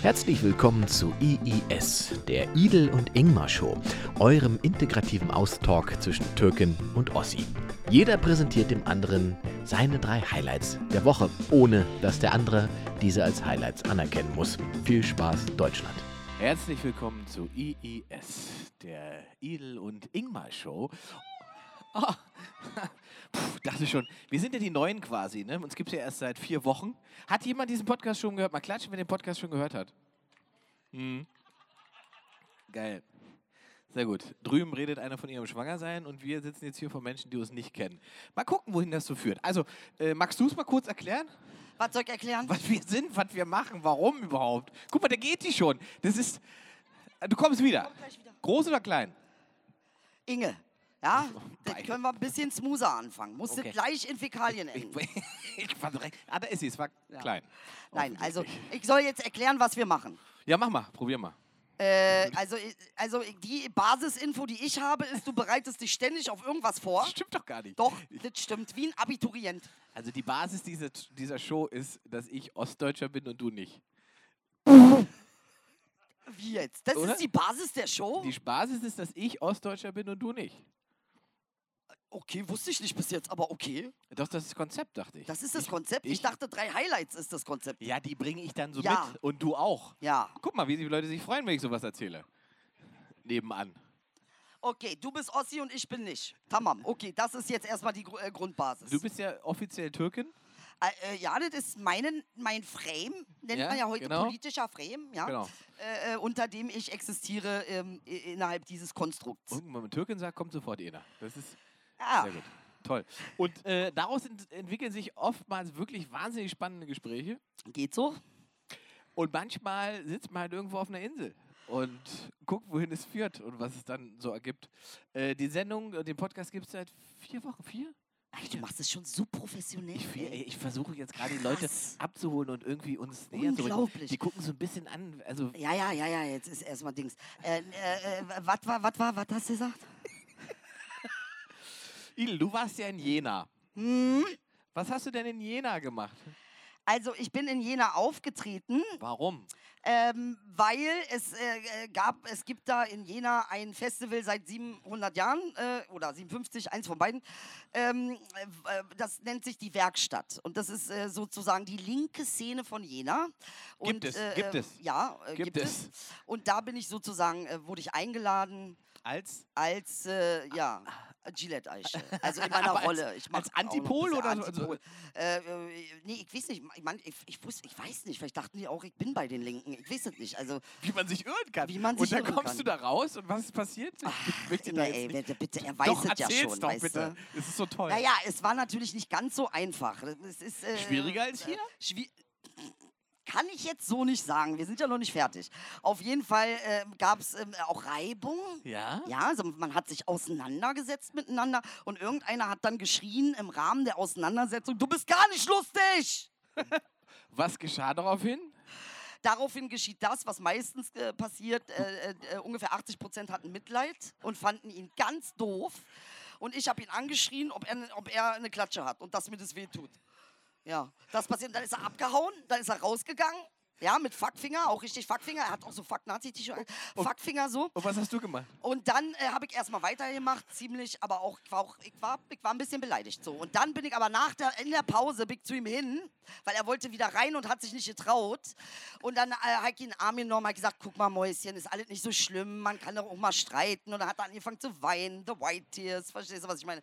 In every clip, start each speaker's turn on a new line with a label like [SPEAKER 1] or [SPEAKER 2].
[SPEAKER 1] Herzlich willkommen zu IIS, der Idel und Ingmar Show, eurem integrativen Austalk zwischen Türkin und Ossi. Jeder präsentiert dem anderen seine drei Highlights der Woche, ohne dass der andere diese als Highlights anerkennen muss. Viel Spaß, Deutschland. Herzlich willkommen zu IIS, der Idel und Ingmar Show. Oh. Puh, dachte schon, wir sind ja die Neuen quasi, ne? Uns gibt es ja erst seit vier Wochen. Hat jemand diesen Podcast schon gehört? Mal klatschen, wer den Podcast schon gehört hat. Hm. Geil. Sehr gut. Drüben redet einer von ihrem Schwangersein und wir sitzen jetzt hier vor Menschen, die uns nicht kennen. Mal gucken, wohin das so führt. Also, äh, magst du es mal kurz erklären?
[SPEAKER 2] Was soll ich erklären?
[SPEAKER 1] Was wir sind, was wir machen, warum überhaupt? Guck mal, der geht die schon. Das ist. Du kommst wieder.
[SPEAKER 2] Komm wieder.
[SPEAKER 1] Groß oder klein?
[SPEAKER 2] Inge. Ja, das können wir ein bisschen smoother anfangen. Musste
[SPEAKER 1] Okay.
[SPEAKER 2] gleich in Fäkalien
[SPEAKER 1] Ich,
[SPEAKER 2] enden.
[SPEAKER 1] ich war direkt. Ah, da ist. Es war
[SPEAKER 2] Ja.
[SPEAKER 1] klein.
[SPEAKER 2] Nein, also ich soll jetzt erklären, was wir machen.
[SPEAKER 1] Ja, mach mal. Probier mal.
[SPEAKER 2] Äh, also, ich- also die Basisinfo, die ich habe, ist, du bereitest dich ständig auf irgendwas vor.
[SPEAKER 1] Das stimmt doch gar nicht.
[SPEAKER 2] Doch, das stimmt. Wie ein Abiturient.
[SPEAKER 1] Also die Basis dieser, dieser Show ist, dass ich Ostdeutscher bin und du nicht.
[SPEAKER 2] Wie jetzt? Das
[SPEAKER 1] Oder?
[SPEAKER 2] ist die Basis der Show?
[SPEAKER 1] Die Basis ist, dass ich Ostdeutscher bin und du nicht.
[SPEAKER 2] Okay, wusste ich nicht bis jetzt, aber okay.
[SPEAKER 1] Doch, das ist das Konzept, dachte ich.
[SPEAKER 2] Das ist das
[SPEAKER 1] ich,
[SPEAKER 2] Konzept. Ich,
[SPEAKER 1] ich-
[SPEAKER 2] dachte, drei Highlights ist das Konzept.
[SPEAKER 1] Ja, die bringe ich dann so
[SPEAKER 2] Ja.
[SPEAKER 1] mit. Und du auch.
[SPEAKER 2] Ja.
[SPEAKER 1] Guck mal, wie die Leute sich freuen, wenn ich sowas erzähle. Nebenan.
[SPEAKER 2] Okay, du bist Ossi und ich bin nicht. Tamam. Okay, das ist jetzt erstmal die äh, Grundbasis.
[SPEAKER 1] Du bist ja offiziell Türkin.
[SPEAKER 2] Äh, äh, ja, das ist meinen, mein Frame, nennt
[SPEAKER 1] Ja,
[SPEAKER 2] man ja heute
[SPEAKER 1] genau.
[SPEAKER 2] politischer Frame, ja,
[SPEAKER 1] Genau.
[SPEAKER 2] äh, äh, unter dem ich existiere ähm, innerhalb dieses Konstrukts.
[SPEAKER 1] Und wenn man Türkin sagt, kommt sofort einer. Das ist
[SPEAKER 2] Ja,
[SPEAKER 1] sehr gut. Toll. Und äh, daraus ent entwickeln sich oftmals wirklich wahnsinnig spannende Gespräche.
[SPEAKER 2] geht so.
[SPEAKER 1] Und manchmal sitzt man halt irgendwo auf einer Insel und guckt, wohin es führt und was es dann so ergibt. Äh, die Sendung, äh, den Podcast gibt es seit vier Wochen. Vier?
[SPEAKER 2] Ey, du machst es schon so professionell.
[SPEAKER 1] Ich, ey, ich versuche jetzt gerade die Leute abzuholen und irgendwie uns näher zu bringen.
[SPEAKER 2] Unglaublich.
[SPEAKER 1] Die gucken so ein bisschen an. Also,
[SPEAKER 2] Ja, ja, ja, ja, jetzt ist erstmal Dings. Äh, äh, äh, was war, was war, was hast du gesagt?
[SPEAKER 1] Il, du warst ja in Jena.
[SPEAKER 2] Hm?
[SPEAKER 1] Was hast du denn in Jena gemacht?
[SPEAKER 2] Also, ich bin in Jena aufgetreten,
[SPEAKER 1] Warum?
[SPEAKER 2] ähm, weil es äh, äh, gab, es gibt da in Jena ein Festival seit 700 Jahren äh, oder 57, eins von beiden. Ähm, äh, das nennt sich die Werkstatt und das ist äh, sozusagen die linke Szene von Jena. Und,
[SPEAKER 1] Gibt es,
[SPEAKER 2] äh,
[SPEAKER 1] gibt
[SPEAKER 2] äh,
[SPEAKER 1] es.
[SPEAKER 2] Ja, äh,
[SPEAKER 1] Gibt
[SPEAKER 2] gibt, es. Und da bin ich sozusagen, äh, wurde ich eingeladen
[SPEAKER 1] Als?
[SPEAKER 2] als, äh, ja, Gillette-Eiche. Also in meiner Rolle. Ich
[SPEAKER 1] als Antipol oder so? Also-
[SPEAKER 2] Antipol. Äh, äh, nee, ich weiß nicht. Ich, mein, ich, ich, wusste, ich weiß nicht. Vielleicht dachten die auch, ich bin bei den Linken. Ich weiß es nicht. Also,
[SPEAKER 1] Wie man sich irren kann.
[SPEAKER 2] Wie man
[SPEAKER 1] und
[SPEAKER 2] sich
[SPEAKER 1] dann
[SPEAKER 2] irren
[SPEAKER 1] kommst
[SPEAKER 2] kann.
[SPEAKER 1] du da raus und was ist passiert? Ich möchte da
[SPEAKER 2] nee, ey, bitte, bitte, er weiß
[SPEAKER 1] doch,
[SPEAKER 2] es ja schon.
[SPEAKER 1] doch
[SPEAKER 2] weißt
[SPEAKER 1] bitte. Es ist so toll.
[SPEAKER 2] Naja, es war natürlich nicht ganz so einfach. Es ist, äh,
[SPEAKER 1] Schwieriger als hier?
[SPEAKER 2] schwi- kann ich jetzt so nicht sagen. Wir sind ja noch nicht fertig. Auf jeden Fall äh, gab es ähm, auch Reibung.
[SPEAKER 1] Ja?
[SPEAKER 2] Ja, also man hat sich auseinandergesetzt miteinander und irgendeiner hat dann geschrien im Rahmen der Auseinandersetzung, du bist gar nicht lustig!
[SPEAKER 1] Was geschah daraufhin?
[SPEAKER 2] Daraufhin geschieht das, was meistens äh, passiert. Äh, äh, ungefähr 80 Prozent hatten Mitleid und fanden ihn ganz doof. Und ich habe ihn angeschrien, ob er, ob er eine Klatsche hat und dass mir das wehtut. Ja, das passiert. Dann ist er abgehauen, dann ist er rausgegangen. Ja, mit Fuckfinger, auch richtig Fuckfinger. Er hat auch so Fuck-Nazi-T-Shirt. Fuckfinger so.
[SPEAKER 1] Und was hast du gemacht?
[SPEAKER 2] Und dann äh, habe ich erstmal weitergemacht, ziemlich, aber auch, ich war auch, ich war, ich war ein bisschen beleidigt so. Und dann bin ich aber nach der, in der Pause bin ich zu ihm hin, weil er wollte wieder rein und hat sich nicht getraut. Und dann äh, habe ich ihn in den Arm genommen, hat gesagt, guck mal Mäuschen, ist alles nicht so schlimm, man kann doch auch mal streiten. Und dann hat er angefangen zu weinen, the white tears, verstehst du, was ich meine?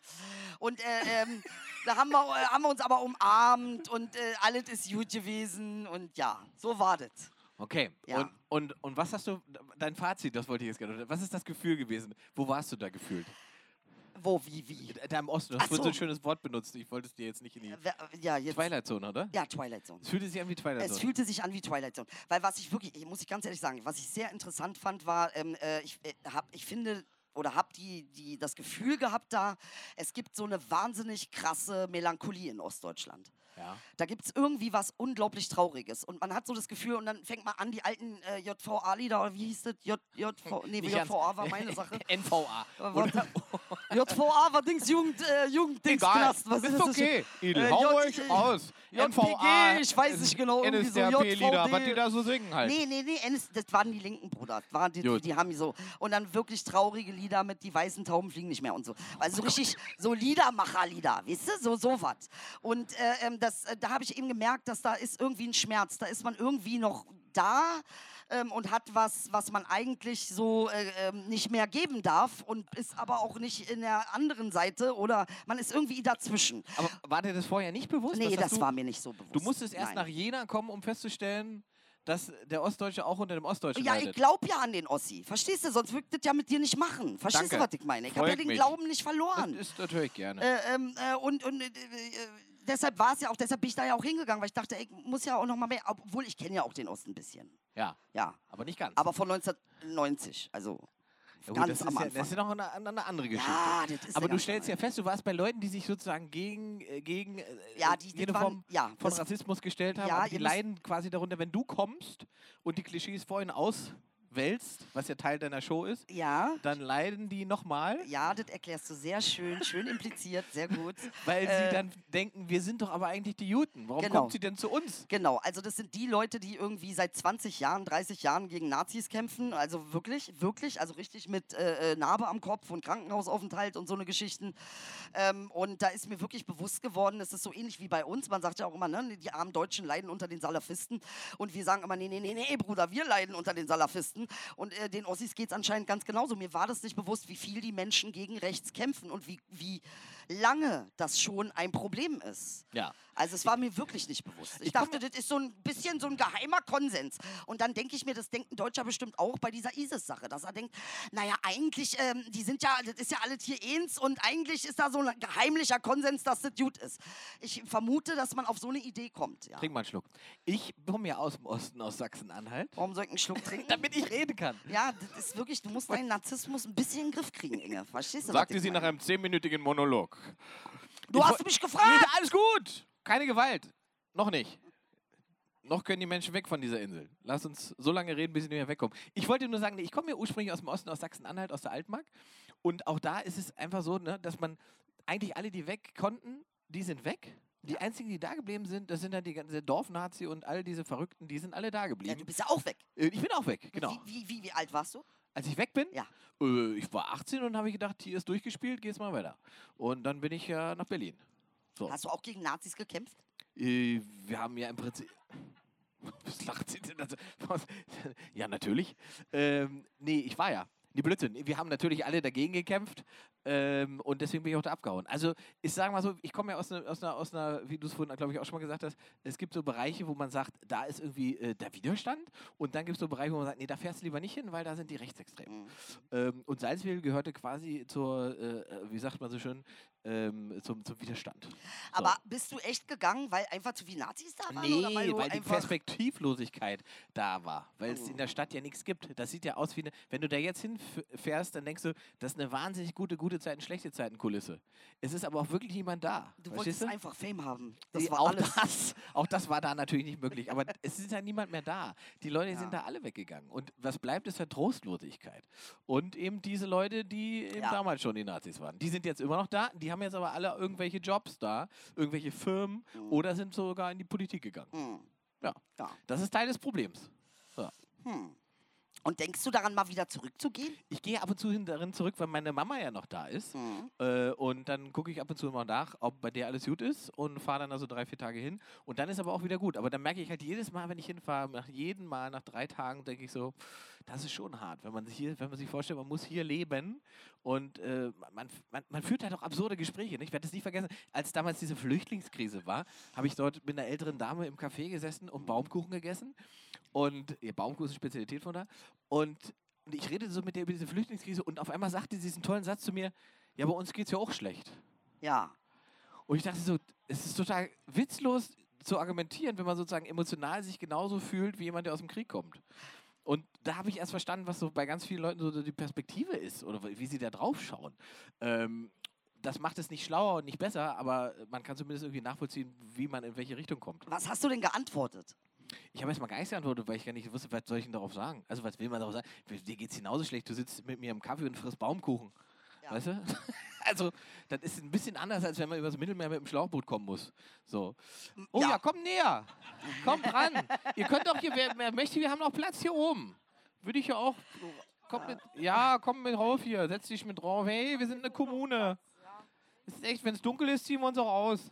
[SPEAKER 2] Und äh, ähm, da haben wir, äh, haben wir uns aber umarmt und äh, alles ist gut gewesen und ja, so war das.
[SPEAKER 1] Okay.
[SPEAKER 2] Ja.
[SPEAKER 1] Und, und, und was hast du, dein Fazit, das wollte ich jetzt gerne. Was ist das Gefühl gewesen? Wo warst du da gefühlt?
[SPEAKER 2] Wo, wie, wie?
[SPEAKER 1] Da im Osten. Du hast vorhin so ein
[SPEAKER 2] so.
[SPEAKER 1] schönes Wort benutzt. Ich wollte es dir jetzt nicht in die
[SPEAKER 2] Ja, jetzt.
[SPEAKER 1] Twilight Zone, oder?
[SPEAKER 2] Ja, Twilight Zone.
[SPEAKER 1] Es fühlte sich an wie Twilight
[SPEAKER 2] Es
[SPEAKER 1] Zone.
[SPEAKER 2] fühlte sich an wie Twilight Zone. Weil was ich wirklich, ich muss ich ganz ehrlich sagen, was ich sehr interessant fand, war, ähm, äh, ich, äh, hab, ich finde oder habe die, die, das Gefühl gehabt da, es gibt so eine wahnsinnig krasse Melancholie in Ostdeutschland.
[SPEAKER 1] Ja.
[SPEAKER 2] Da gibt es irgendwie was unglaublich Trauriges. Und man hat so das Gefühl, und dann fängt man an, die alten äh, JVA-Lieder, oder wie hieß das? J, JV, nee,
[SPEAKER 1] Nicht
[SPEAKER 2] JVA
[SPEAKER 1] ganz-
[SPEAKER 2] war meine Sache.
[SPEAKER 1] NVA.
[SPEAKER 2] Äh, JVA war Dings, Jugend, äh, Jugenddingstknast. Was ist,
[SPEAKER 1] ist okay.
[SPEAKER 2] Äh,
[SPEAKER 1] hau
[SPEAKER 2] J-
[SPEAKER 1] ruhig
[SPEAKER 2] äh,
[SPEAKER 1] raus.
[SPEAKER 2] JPG, ich weiß nicht genau, irgendwie so
[SPEAKER 1] NSDAP-Lieder, was die
[SPEAKER 2] JVD.
[SPEAKER 1] da so singen halt.
[SPEAKER 2] Nee, nee, nee, NS das waren die Linken, Bruder. Das waren die, die, die haben die so. Und dann wirklich traurige Lieder mit Die weißen Tauben fliegen nicht mehr und so. Also so richtig so Liedermacher-Lieder, weißt du? So, so was. Und äh, ähm, das, äh, da habe ich eben gemerkt, dass da ist irgendwie ein Schmerz. Da ist man irgendwie noch da. Ähm, und hat was, was man eigentlich so äh, ähm, nicht mehr geben darf und ist aber auch nicht in der anderen Seite oder man ist irgendwie dazwischen.
[SPEAKER 1] Aber war dir das vorher nicht bewusst?
[SPEAKER 2] Nee, das
[SPEAKER 1] du,
[SPEAKER 2] war mir nicht so bewusst.
[SPEAKER 1] Du musstest erst
[SPEAKER 2] Nein.
[SPEAKER 1] nach Jena kommen, um festzustellen, dass der Ostdeutsche auch unter dem Ostdeutschen
[SPEAKER 2] Ja, ich
[SPEAKER 1] leidet.
[SPEAKER 2] glaube ja an den Ossi. Verstehst du? Sonst würde das ja mit dir nicht machen. Verstehst
[SPEAKER 1] Danke.
[SPEAKER 2] du, was ich meine? Ich habe ja den
[SPEAKER 1] mich.
[SPEAKER 2] Glauben nicht verloren.
[SPEAKER 1] Das ist natürlich gerne.
[SPEAKER 2] Äh, ähm, äh, und und äh, äh, deshalb war es ja auch, deshalb bin ich da ja auch hingegangen, weil ich dachte, ey, ich muss ja auch noch mal mehr, obwohl ich kenne ja auch den Osten ein bisschen.
[SPEAKER 1] ja,
[SPEAKER 2] Ja,
[SPEAKER 1] aber nicht ganz.
[SPEAKER 2] aber von 1990, also
[SPEAKER 1] ja, gut,
[SPEAKER 2] ganz
[SPEAKER 1] das, ist
[SPEAKER 2] am
[SPEAKER 1] ja, das ist noch eine, eine andere Geschichte.
[SPEAKER 2] Ja, das ist
[SPEAKER 1] aber du stellst ja fest, du warst bei Leuten, die sich sozusagen gegen, äh, gegen äh,
[SPEAKER 2] Ja, die- die
[SPEAKER 1] jede
[SPEAKER 2] waren-
[SPEAKER 1] Form
[SPEAKER 2] ja,
[SPEAKER 1] von Rassismus gestellt haben. Die leiden quasi darunter, wenn du kommst und die Klischees vorhin auswälzt, was ja Teil deiner Show ist,
[SPEAKER 2] Ja,
[SPEAKER 1] dann leiden die nochmal,
[SPEAKER 2] ja, das erklärst du sehr schön, schön impliziert, sehr gut.
[SPEAKER 1] weil
[SPEAKER 2] Äh,
[SPEAKER 1] sie dann denken, wir sind doch aber eigentlich die Juden. Warum
[SPEAKER 2] Genau.
[SPEAKER 1] kommt sie denn zu uns?
[SPEAKER 2] Genau, also das sind die Leute, die irgendwie seit 20 Jahren, 30 Jahren gegen Nazis kämpfen. Also wirklich, wirklich, also richtig mit äh, äh, Narbe am Kopf und Krankenhausaufenthalt und so eine Geschichten. Ähm, und da ist mir wirklich bewusst geworden, es ist so ähnlich wie bei uns. Man sagt ja auch immer, ne, die armen Deutschen leiden unter den Salafisten. Und wir sagen immer, nee, nee, nee, nee, Bruder, wir leiden unter den Salafisten. Und äh, den Ossis geht es anscheinend ganz genauso. Mir war das nicht bewusst, wie viel die Menschen gegen rechts kämpfen und wie, wie lange das schon ein Problem ist.
[SPEAKER 1] Ja.
[SPEAKER 2] Also es war mir wirklich nicht bewusst. Ich,
[SPEAKER 1] Ich
[SPEAKER 2] dachte, das ist so ein bisschen so ein geheimer Konsens. Und dann denke ich mir, das denkt ein Deutscher bestimmt auch bei dieser ISIS-Sache, dass er denkt, naja, eigentlich, ähm, die sind ja, das ist ja alles hier eins und eigentlich ist da so ein geheimlicher Konsens, dass das gut ist. Ich vermute, dass man auf so eine Idee kommt. Ja.
[SPEAKER 1] Trink mal einen Schluck. Ich komme ja aus dem Osten, aus Sachsen-Anhalt,
[SPEAKER 2] Warum soll ich einen Schluck trinken?
[SPEAKER 1] damit ich reden kann.
[SPEAKER 2] ja, das ist wirklich, du musst deinen Narzissmus ein bisschen in den Griff kriegen, Inge. Verstehst du?
[SPEAKER 1] Sagte sie nach
[SPEAKER 2] meine?
[SPEAKER 1] einem zehnminütigen Monolog.
[SPEAKER 2] Du
[SPEAKER 1] Ich
[SPEAKER 2] hast mich
[SPEAKER 1] Nee,
[SPEAKER 2] gefragt!
[SPEAKER 1] alles gut. Keine Gewalt. Noch nicht. Noch können die Menschen weg von dieser Insel. Lass uns so lange reden, bis sie nicht mehr wegkommen. Ich wollte nur sagen, nee, ich komme ja ursprünglich aus dem Osten, aus Sachsen-Anhalt, aus der Altmark. Und auch da ist es einfach so, ne, dass man eigentlich alle, die weg konnten, die sind weg. Die einzigen, die da geblieben sind, das sind dann die ganze Dorfnazi und all diese Verrückten, die sind alle da
[SPEAKER 2] Ja,
[SPEAKER 1] geblieben.
[SPEAKER 2] du bist ja auch weg.
[SPEAKER 1] Äh, ich bin auch weg, genau.
[SPEAKER 2] Wie, wie, wie, wie alt warst du?
[SPEAKER 1] Als ich weg bin,
[SPEAKER 2] Ja.
[SPEAKER 1] äh, ich war 18 und habe ich gedacht, hier ist durchgespielt, geht's mal weiter. Und dann bin ich ja nach Berlin. So.
[SPEAKER 2] Hast du auch gegen Nazis gekämpft?
[SPEAKER 1] Äh, wir haben ja im Prinzip. Was lacht sie denn? Also, ja, natürlich. Ähm, nee, ich war ja. Nee, Blödsinn. Wir haben natürlich alle dagegen gekämpft ähm, und deswegen bin ich auch da abgehauen. Also, ich sage mal so, ich komme ja aus einer, aus einer, aus einer wie du es vorhin, glaube ich, auch schon mal gesagt hast, es gibt so Bereiche, wo man sagt, da ist irgendwie äh, der Widerstand und dann gibt es so Bereiche, wo man sagt, nee, da fährst du lieber nicht hin, weil da sind die Rechtsextremen.
[SPEAKER 2] Mhm.
[SPEAKER 1] Ähm, und Salzwedel gehörte quasi zur, äh, äh, wie sagt man so schön, ähm, zum, zum Widerstand. So.
[SPEAKER 2] Aber bist du echt gegangen, weil einfach zu viele Nazis da waren?
[SPEAKER 1] Nee,
[SPEAKER 2] oder weil,
[SPEAKER 1] weil die Perspektivlosigkeit da war, weil es
[SPEAKER 2] Oh.
[SPEAKER 1] in der Stadt ja nichts gibt. Das sieht ja aus wie eine, wenn du da jetzt hinfährst, dann denkst du, das ist eine wahnsinnig gute, gute Zeiten, schlechte Zeiten Kulisse. Es ist aber auch wirklich niemand da.
[SPEAKER 2] Du wolltest
[SPEAKER 1] du?
[SPEAKER 2] einfach Fame haben. Das
[SPEAKER 1] Nee,
[SPEAKER 2] war
[SPEAKER 1] auch
[SPEAKER 2] alles.
[SPEAKER 1] das, auch das war da natürlich nicht möglich. Aber es ist ja niemand mehr da. Die Leute
[SPEAKER 2] Ja.
[SPEAKER 1] sind da alle weggegangen. Und was bleibt, ist ja Trostlosigkeit. Und eben diese Leute, die eben
[SPEAKER 2] Ja.
[SPEAKER 1] damals schon die Nazis waren. Die sind jetzt immer noch da. Die haben jetzt aber alle irgendwelche Jobs da, irgendwelche Firmen
[SPEAKER 2] Mhm.
[SPEAKER 1] oder sind sogar in die Politik gegangen.
[SPEAKER 2] Hm.
[SPEAKER 1] Ja.
[SPEAKER 2] Ja.
[SPEAKER 1] Das ist Teil des Problems.
[SPEAKER 2] Hm. Und denkst du daran, mal wieder zurückzugehen?
[SPEAKER 1] Ich gehe ab und zu hin darin zurück, weil meine Mama ja noch da ist.
[SPEAKER 2] Hm.
[SPEAKER 1] Äh, und dann gucke ich ab und zu mal nach, ob bei der alles gut ist und fahre dann also drei, vier Tage hin. Und dann ist aber auch wieder gut. Aber dann merke ich halt jedes Mal, wenn ich hinfahre, nach jedem Mal, nach drei Tagen, denke ich so, das ist schon hart, wenn man sich hier, wenn man sich vorstellt, man muss hier leben und äh, man, man, man führt halt auch absurde Gespräche. Nicht? Ich werde das nie vergessen, als damals diese Flüchtlingskrise war, habe ich dort mit einer älteren Dame im Café gesessen und Baumkuchen gegessen. Und ihr Baumkuchen ist eine Spezialität von da. Und und ich redete so mit der über diese Flüchtlingskrise und auf einmal sagte sie diesen tollen Satz zu mir, ja, bei uns geht es ja auch schlecht.
[SPEAKER 2] Ja.
[SPEAKER 1] Und ich dachte so, es ist total witzlos zu argumentieren, wenn man sozusagen emotional sich genauso fühlt wie jemand, der aus dem Krieg kommt. Und da habe ich erst verstanden, was so bei ganz vielen Leuten so die Perspektive ist oder wie sie da drauf schauen. Ähm, das macht es nicht schlauer und nicht besser, aber man kann zumindest irgendwie nachvollziehen, wie man in welche Richtung kommt.
[SPEAKER 2] Was hast du denn geantwortet?
[SPEAKER 1] Ich habe erstmal gar nichts geantwortet, weil ich gar nicht wusste, was soll ich denn darauf sagen? Also, was will man darauf sagen? Dir geht es genauso schlecht, du sitzt mit mir im Kaffee und frisst Baumkuchen.
[SPEAKER 2] Ja.
[SPEAKER 1] Weißt du? Also, das ist ein bisschen anders, als wenn man übers Mittelmeer mit dem Schlauchboot kommen muss. So. Oh ja,
[SPEAKER 2] Ja.
[SPEAKER 1] komm näher. Komm dran. Ihr könnt doch hier, wer, wer möchte, wir haben noch Platz hier oben. Würde ich ja auch. Komm mit, ja, komm mit rauf hier. Setz dich mit drauf. Hey, wir sind eine Kommune. Ist echt, wenn es dunkel ist, ziehen wir uns auch aus.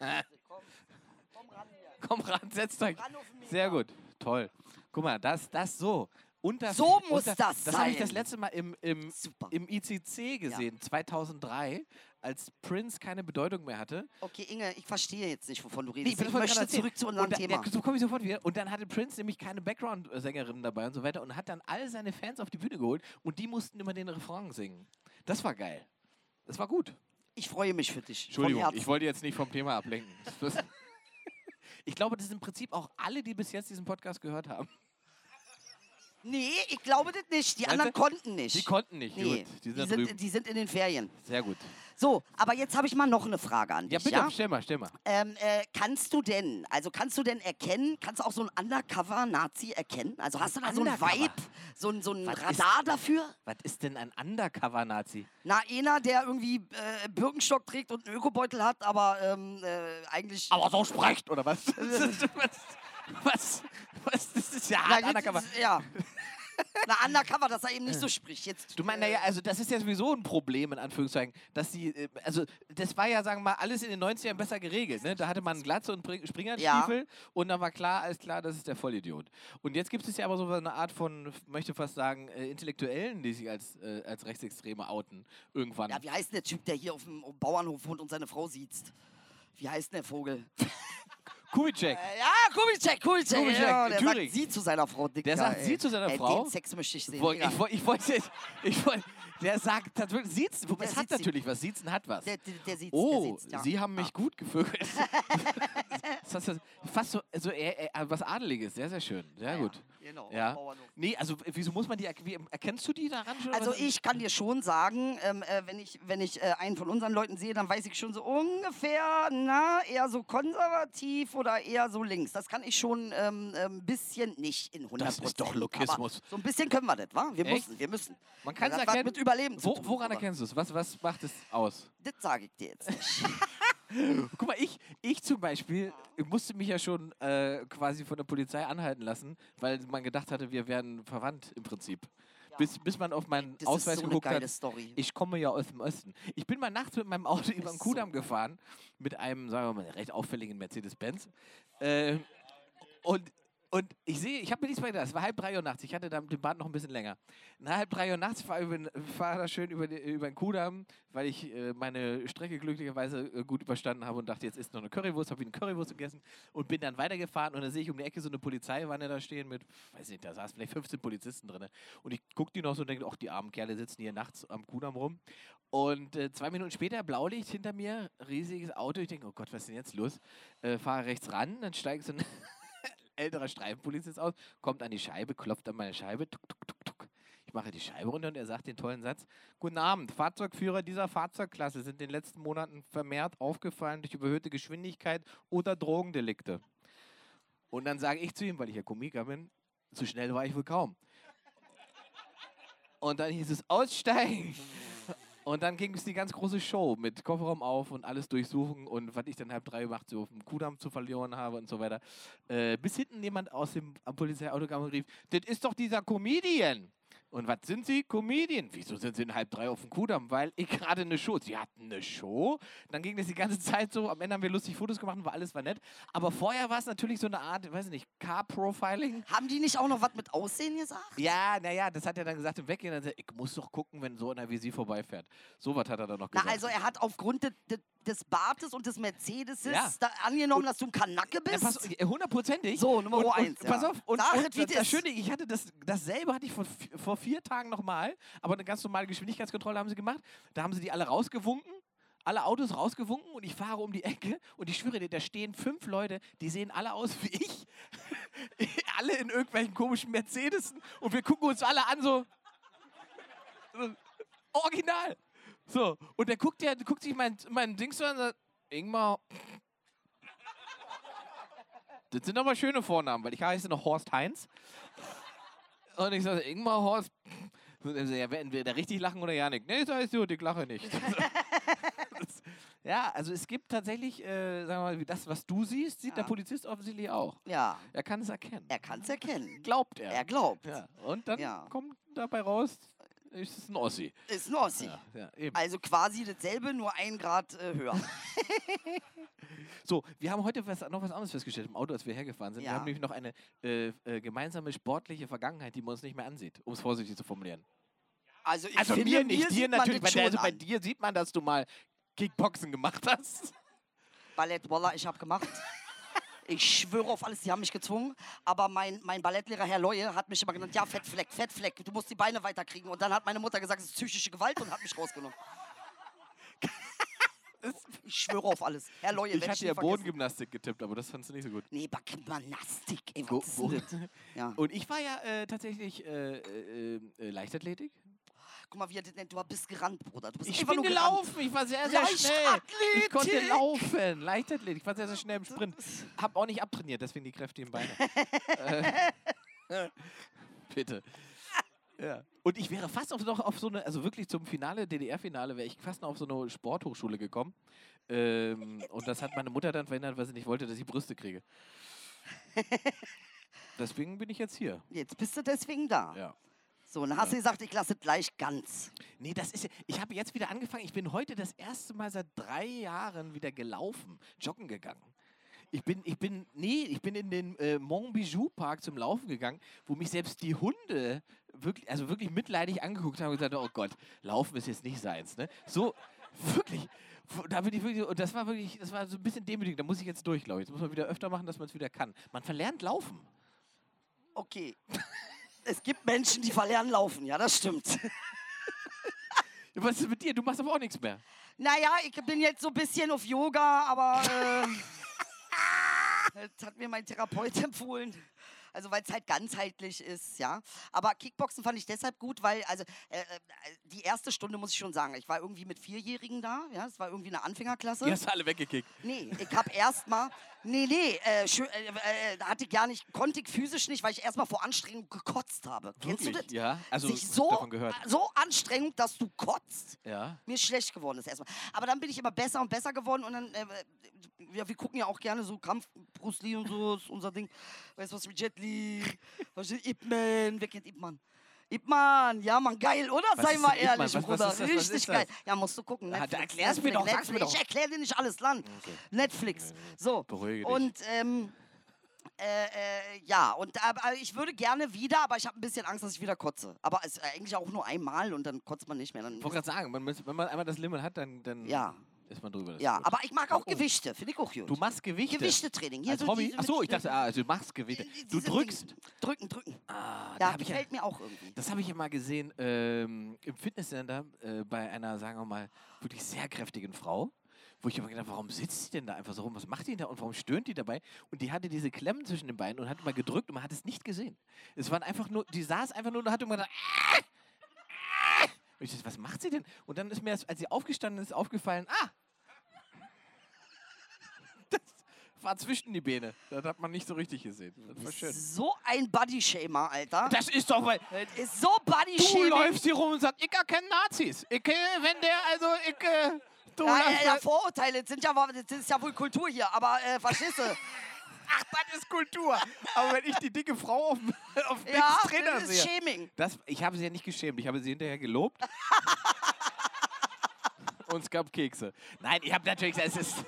[SPEAKER 1] Äh,
[SPEAKER 2] Komm ran hier.
[SPEAKER 1] komm ran, setzt euch. Sehr gut, toll. Guck mal, das, das so. Das,
[SPEAKER 2] So muss
[SPEAKER 1] das,
[SPEAKER 2] das
[SPEAKER 1] Das habe ich
[SPEAKER 2] sein.
[SPEAKER 1] das letzte Mal im, im,
[SPEAKER 2] Super.
[SPEAKER 1] im ICC gesehen, 2003, als Prince keine Bedeutung mehr hatte.
[SPEAKER 2] Okay, Inge, ich verstehe jetzt nicht, wovon du
[SPEAKER 1] Nee,
[SPEAKER 2] redest.
[SPEAKER 1] das
[SPEAKER 2] ich möchte zurück zu unserem
[SPEAKER 1] und
[SPEAKER 2] Thema.
[SPEAKER 1] Ja, so komme ich sofort wieder. Und dann hatte Prince nämlich keine Background-Sängerinnen dabei und so weiter und hat dann all seine Fans auf die Bühne geholt und die mussten immer den Refrain singen. Das war geil. Das war gut.
[SPEAKER 2] Ich freue mich für dich.
[SPEAKER 1] Entschuldigung, ich wollte jetzt nicht vom Thema ablenken. Ich glaube, das sind im Prinzip auch alle, die bis jetzt diesen Podcast gehört haben.
[SPEAKER 2] Nee, ich glaube das nicht. Die
[SPEAKER 1] Meinst
[SPEAKER 2] anderen
[SPEAKER 1] du?
[SPEAKER 2] konnten nicht.
[SPEAKER 1] Die konnten nicht.
[SPEAKER 2] Nee,
[SPEAKER 1] Gut, die sind, drüben.
[SPEAKER 2] die sind in den Ferien.
[SPEAKER 1] Sehr gut.
[SPEAKER 2] So, aber jetzt habe ich mal noch eine Frage an
[SPEAKER 1] Ja,
[SPEAKER 2] dich.
[SPEAKER 1] bitte,
[SPEAKER 2] Ja?
[SPEAKER 1] stell mal, stell mal.
[SPEAKER 2] Ähm, äh, kannst du denn, also kannst du denn erkennen, kannst du auch so ein Undercover-Nazi erkennen? Also hast du da so ein
[SPEAKER 1] Undercover?
[SPEAKER 2] Vibe, so ein, so ein
[SPEAKER 1] Was ist-
[SPEAKER 2] Radar dafür?
[SPEAKER 1] Was ist denn ein Undercover-Nazi?
[SPEAKER 2] Na, einer, der irgendwie äh, Birkenstock trägt und einen Ökobeutel hat, aber ähm, äh, eigentlich...
[SPEAKER 1] Aber so sprecht, oder was? was? Was? Was? Das ist ja
[SPEAKER 2] Na,
[SPEAKER 1] hart
[SPEAKER 2] jetzt
[SPEAKER 1] Undercover.
[SPEAKER 2] ist- Ja. Na, Undercover, dass er eben nicht so spricht. Jetzt,
[SPEAKER 1] Du meinst, naja, also das ist ja sowieso ein Problem, in Anführungszeichen, dass die, äh, also das war ja, sagen wir mal, alles in den 90ern besser geregelt, ne? Da hatte man Glatze und Springerstiefel und dann war klar, alles klar, das ist der Vollidiot. Und jetzt gibt es ja aber so eine Art von, möchte fast sagen, äh, Intellektuellen, die sich als, äh, als Rechtsextreme outen, irgendwann.
[SPEAKER 2] ja, wie heißt denn der Typ, der hier auf dem Bauernhof wohnt und seine Frau sieht? Wie heißt denn der Vogel?
[SPEAKER 1] Kubitschek.
[SPEAKER 2] Äh, ja, Kubitschek, Kubitschek.
[SPEAKER 1] Kubitschek,
[SPEAKER 2] ja, der
[SPEAKER 1] Thüringen.
[SPEAKER 2] sagt sie zu seiner Frau, Dicker.
[SPEAKER 1] Der sagt
[SPEAKER 2] ey.
[SPEAKER 1] sie zu seiner
[SPEAKER 2] ey,
[SPEAKER 1] Frau?
[SPEAKER 2] Den Sex möchte ich sehen.
[SPEAKER 1] Woll-. Ich, ich wollte jetzt, ich wollte, der sagt tatsächlich, sieht's, wobei
[SPEAKER 2] Der
[SPEAKER 1] es hat
[SPEAKER 2] sieht sie.
[SPEAKER 1] natürlich was, sieht's hat was.
[SPEAKER 2] Der, der, der sieht's,
[SPEAKER 1] Oh,
[SPEAKER 2] der sieht's, ja.
[SPEAKER 1] Sie haben mich gut gevögelt. das ist fast so, so eher, eher, was Adeliges. Sehr, sehr schön. Sehr gut.
[SPEAKER 2] Genau,
[SPEAKER 1] Ja. Nee, also wieso muss man die, wie, erkennst du die daran schon?
[SPEAKER 2] Also ich kann dir schon sagen, ähm, äh, wenn ich, wenn ich äh, einen von unseren Leuten sehe, dann weiß ich schon so ungefähr, na, eher so konservativ oder eher so links. Das kann ich schon ähm, ein bisschen nicht in 100%
[SPEAKER 1] Das ist doch Lokismus.
[SPEAKER 2] So ein bisschen können wir das, wa? Wir
[SPEAKER 1] Echt?
[SPEAKER 2] müssen, wir müssen.
[SPEAKER 1] Man kann es erkennen.
[SPEAKER 2] mit Überleben
[SPEAKER 1] Wo, woran erkennst du es? Was, was macht es aus?
[SPEAKER 2] Das sage ich dir jetzt nicht.
[SPEAKER 1] Guck mal, ich, ich zum Beispiel musste mich ja schon äh, quasi von der Polizei anhalten lassen, weil man gedacht hatte, wir wären verwandt im Prinzip. Bis, bis man auf meinen
[SPEAKER 2] Das
[SPEAKER 1] Ausweis
[SPEAKER 2] ist so eine
[SPEAKER 1] geguckt
[SPEAKER 2] geile
[SPEAKER 1] hat.
[SPEAKER 2] Story.
[SPEAKER 1] Ich komme ja aus dem Osten. Ich bin mal nachts mit meinem Auto über den Kudamm
[SPEAKER 2] so
[SPEAKER 1] gefahren, mit einem, sagen wir mal, recht auffälligen Mercedes-Benz. Äh, und, und ich sehe, ich habe mir nichts mehr gedacht, es war halb drei Uhr nachts, ich hatte da den Bad noch ein bisschen länger. Nach halb drei Uhr nachts fahre ich fahr da schön über, über den Kudamm, weil ich äh, meine Strecke glücklicherweise äh, gut überstanden habe und dachte, jetzt ist noch eine Currywurst, habe ich eine Currywurst gegessen und bin dann weitergefahren und dann sehe ich um die Ecke so eine Polizeiwanne da stehen mit, weiß nicht, da saßen vielleicht 15 Polizisten drin. Und ich gucke die noch so und denke, ach, die armen Kerle sitzen hier nachts am Kudamm rum. Und äh, zwei Minuten später, Blaulicht hinter mir, riesiges Auto. Ich denke, oh Gott, was ist denn jetzt los? Äh, fahre rechts ran, dann steigt so ein älterer Streifenpolizist aus, kommt an die Scheibe, klopft an meine Scheibe, tuk, tuk, tuk, tuk. Ich mache die Scheibe runter und er sagt den tollen Satz: Guten Abend, Fahrzeugführer dieser Fahrzeugklasse sind in den letzten Monaten vermehrt aufgefallen durch überhöhte Geschwindigkeit oder Drogendelikte. Und dann sage ich zu ihm, weil ich ja Komiker bin, so schnell war ich wohl kaum. Und dann hieß es aussteigen. Und dann ging es die ganz große Show mit Kofferraum auf und alles durchsuchen und was ich dann halb drei gemacht so auf dem Kudamm zu verlieren habe und so weiter. Äh, bis hinten jemand aus dem Polizeiauto kam und rief, das ist doch dieser Comedian. Und was sind Sie? Comedian. Wieso sind Sie in halb drei auf dem Kudamm? Weil ich gerade eine Show. Sie hatten eine Show. Dann ging das die ganze Zeit so. Am Ende haben wir lustig Fotos gemacht und war alles war nett. Aber vorher war es natürlich so eine Art, weiß ich nicht, Car-Profiling.
[SPEAKER 2] Haben die nicht auch noch was mit Aussehen gesagt?
[SPEAKER 1] Ja, naja, das hat er dann gesagt im Weggehen. Dann sagt, ich muss doch gucken, wenn so einer wie Sie vorbeifährt. So was hat er dann noch
[SPEAKER 2] Na,
[SPEAKER 1] gesagt.
[SPEAKER 2] also er hat aufgrund de, de, des Bartes und des Mercedes
[SPEAKER 1] Ja.
[SPEAKER 2] da angenommen, dass du ein Kanacke bist.
[SPEAKER 1] pass, äh, hundertprozentig.
[SPEAKER 2] So, Nummer
[SPEAKER 1] und,
[SPEAKER 2] eins,
[SPEAKER 1] Und, pass
[SPEAKER 2] ja.
[SPEAKER 1] auf, und,
[SPEAKER 2] Sag
[SPEAKER 1] und das, das. Schöne, ich hatte das, dasselbe hatte ich vor, vor vier Tagen nochmal, aber eine ganz normale Geschwindigkeitskontrolle haben sie gemacht. Da haben sie die alle rausgewunken, alle Autos rausgewunken und ich fahre um die Ecke und ich schwöre dir, da stehen fünf Leute, die sehen alle aus wie ich. alle in irgendwelchen komischen Mercedes und wir gucken uns alle an so. original. So, und der guckt, der, guckt sich mein, mein Ding so an und sagt, Ingmar, das sind aber schöne Vornamen, weil ich heiße noch Horst Heinz. Und ich sage, Ingmar Horst, ja, entweder richtig lachen oder ja nicht. Nee, das ist gut, ich lache nicht. Das- ja, also es gibt tatsächlich, äh, sagen wir mal, das, was du siehst, sieht der
[SPEAKER 2] Ja.
[SPEAKER 1] Polizist offensichtlich auch.
[SPEAKER 2] Ja,
[SPEAKER 1] Er kann es erkennen.
[SPEAKER 2] er kann es erkennen.
[SPEAKER 1] Glaubt er.
[SPEAKER 2] Er glaubt.
[SPEAKER 1] ja. Und dann
[SPEAKER 2] Ja.
[SPEAKER 1] kommt dabei raus, ist es ein Ossi.
[SPEAKER 2] Ist ein Ossi.
[SPEAKER 1] Ja, ja, eben.
[SPEAKER 2] Also quasi dasselbe, nur ein Grad äh, höher.
[SPEAKER 1] So, wir haben heute was, noch was anderes festgestellt im Auto, als wir hergefahren sind. Wir
[SPEAKER 2] Ja.
[SPEAKER 1] haben nämlich noch eine äh, äh, gemeinsame sportliche Vergangenheit, die man uns nicht mehr ansieht, um es vorsichtig zu formulieren.
[SPEAKER 2] Also, ich
[SPEAKER 1] Also
[SPEAKER 2] finde,
[SPEAKER 1] mir nicht, dir natürlich. Bei, der,
[SPEAKER 2] schon
[SPEAKER 1] also bei dir sieht man, dass du mal Kickboxen gemacht hast.
[SPEAKER 2] Ballett, Walla, ich habe gemacht. Ich schwöre auf alles, die haben mich gezwungen. Aber mein, mein Ballettlehrer, Herr Leue, hat mich immer genannt, ja, Fettfleck, Fettfleck, du musst die Beine weiterkriegen. Und dann hat meine Mutter gesagt, es ist psychische Gewalt und hat mich rausgenommen. Ich schwöre auf alles. Herr Leue,
[SPEAKER 1] Ich hatte ja. Bodengymnastik getippt, aber das fandst du nicht so gut.
[SPEAKER 2] Nee, Backgymnastik, ey, was ist
[SPEAKER 1] wo-
[SPEAKER 2] denn das? Ja.
[SPEAKER 1] Und ich war ja äh, tatsächlich äh, äh, äh, Leichtathletik.
[SPEAKER 2] Guck mal, wie er das nennt, du bist gerannt, Bruder. Du bist
[SPEAKER 1] Ich
[SPEAKER 2] einfach
[SPEAKER 1] bin
[SPEAKER 2] nur gerannt.
[SPEAKER 1] gelaufen, ich war sehr, sehr schnell. Ich konnte
[SPEAKER 2] Leichtathletik.
[SPEAKER 1] laufen. Leichtathletik, ich war sehr, sehr schnell im Sprint. Hab auch nicht abtrainiert, deswegen die kräftigen Beine. äh, bitte. Ja. Und ich wäre fast auf, noch auf so eine, also wirklich zum Finale, DDR-Finale, wäre ich fast noch auf so eine Sporthochschule gekommen. Ähm, und das hat meine Mutter dann verhindert, weil sie nicht wollte, dass ich Brüste kriege. Deswegen bin ich jetzt hier.
[SPEAKER 2] Jetzt bist du deswegen da.
[SPEAKER 1] Ja.
[SPEAKER 2] So, dann hast du gesagt, ich lasse gleich ganz.
[SPEAKER 1] Nee, das ist ja, ich habe jetzt wieder angefangen. Ich bin heute das erste Mal seit drei Jahren wieder gelaufen, joggen gegangen. Ich bin, ich bin, nee, ich bin in den äh, Montbijou Park zum Laufen gegangen, wo mich selbst die Hunde wirklich, also wirklich mitleidig angeguckt haben und gesagt, oh Gott, Laufen ist jetzt nicht seins, ne? So, wirklich. Da bin ich wirklich, und das war wirklich, das war so ein bisschen demütigend. Da muss ich jetzt durch, glaube ich. Das muss man wieder öfter machen, dass man es wieder kann. Man verlernt Laufen.
[SPEAKER 2] Okay. es gibt Menschen, die verlernen laufen, ja, das stimmt.
[SPEAKER 1] Was ist mit dir? Du machst aber auch nichts mehr.
[SPEAKER 2] Naja, ich bin jetzt so ein bisschen auf Yoga, aber äh, das hat mir mein Therapeut empfohlen. Also weil es halt ganzheitlich ist, ja. Aber Kickboxen fand ich deshalb gut, weil, also äh, äh, die erste Stunde muss ich schon sagen, ich war irgendwie mit Vierjährigen da, ja, das war irgendwie eine Anfängerklasse.
[SPEAKER 1] Die hast du alle weggekickt.
[SPEAKER 2] Nee, ich habe erstmal, nee, nee, äh, schö- äh, äh, hatte ich gar nicht, konnte ich physisch nicht, weil ich erstmal vor Anstrengung gekotzt habe. Kennst du das?
[SPEAKER 1] Wirklich? Ja, also
[SPEAKER 2] Sich so,
[SPEAKER 1] davon gehört.
[SPEAKER 2] so anstrengend, dass du kotzt.
[SPEAKER 1] Ja.
[SPEAKER 2] Mir schlecht geworden ist erstmal. Aber dann bin ich immer besser und besser geworden und dann, äh, ja, wir gucken ja auch gerne so Kampf, Bruce Lee und so, ist unser Ding. Weißt du was, wie Jet Li, was ist Ip Man, wer kennt Ip Man? Ip Man, ja man, geil, oder?
[SPEAKER 1] Was
[SPEAKER 2] Sei mal ehrlich,
[SPEAKER 1] Was- was
[SPEAKER 2] Bruder,
[SPEAKER 1] ist das? Was
[SPEAKER 2] richtig geil. Ja, musst du gucken.
[SPEAKER 1] Ah,
[SPEAKER 2] Netflix,
[SPEAKER 1] erklär's mir doch,
[SPEAKER 2] Netflix,
[SPEAKER 1] sag's mir doch.
[SPEAKER 2] Ich erkläre dir nicht alles, Land. Netflix, so.
[SPEAKER 1] Beruhige dich.
[SPEAKER 2] Und, ähm, äh, äh, ja, und aber ich würde gerne wieder, aber ich habe ein bisschen Angst, dass ich wieder kotze. Aber es ist eigentlich auch nur einmal und dann kotzt man nicht mehr. Dann
[SPEAKER 1] Ich wollte gerade sagen, man, muss- wenn man einmal das Limit hat, dann, dann
[SPEAKER 2] Ja.
[SPEAKER 1] Ist man drüber.
[SPEAKER 2] Ja, aber ich mag auch
[SPEAKER 1] Oh.
[SPEAKER 2] Gewichte, finde ich auch gut.
[SPEAKER 1] Du machst Gewichte.
[SPEAKER 2] Gewichtetraining. Hier
[SPEAKER 1] Als
[SPEAKER 2] so
[SPEAKER 1] Hobby?
[SPEAKER 2] diese
[SPEAKER 1] Achso, ich dachte, ah, also du machst Gewichte.
[SPEAKER 2] diese
[SPEAKER 1] Du
[SPEAKER 2] Dinge.
[SPEAKER 1] drückst.
[SPEAKER 2] Drücken, drücken.
[SPEAKER 1] Ah, da
[SPEAKER 2] Ja,
[SPEAKER 1] hab ich ja,
[SPEAKER 2] gefällt mir auch irgendwie.
[SPEAKER 1] das habe ich ja mal gesehen ähm, im Fitnesscenter äh, bei einer, sagen wir mal, wirklich sehr kräftigen Frau. Wo ich immer gedacht warum sitzt sie denn da einfach so rum? Was macht die denn da und warum stöhnt die dabei? Und die hatte diese Klemmen zwischen den Beinen und hat mal gedrückt und man hat es nicht gesehen. Es waren einfach nur, die saß einfach nur und hat immer gedacht, "Ah! Ah!" und ich dachte, was macht sie denn? Und dann ist mir, als sie aufgestanden ist, aufgefallen, ah, das war zwischen die Beine. Das hat man nicht so richtig gesehen. Das war schön.
[SPEAKER 2] So ein Bodyshamer, Alter.
[SPEAKER 1] Das ist doch, weil
[SPEAKER 2] Das ist so
[SPEAKER 1] du
[SPEAKER 2] Bodyshaming.
[SPEAKER 1] läufst hier rum und sagst, ich erkenne Nazis. Ich, äh, wenn der, also, ich, äh, du
[SPEAKER 2] Ja, ja, ja,
[SPEAKER 1] mal-
[SPEAKER 2] Vorurteile, das, sind ja, das ist ja wohl Kultur hier, aber äh, verstehst du?
[SPEAKER 1] Ach, das ist Kultur. Aber wenn ich die dicke Frau auf, auf dem
[SPEAKER 2] ja,
[SPEAKER 1] Trainer
[SPEAKER 2] das ist
[SPEAKER 1] sehe.
[SPEAKER 2] Shaming.
[SPEAKER 1] Das, ich habe sie ja nicht geschämt, ich habe sie hinterher gelobt. Und es gab Kekse. Nein, ich habe natürlich gesagt, es ist.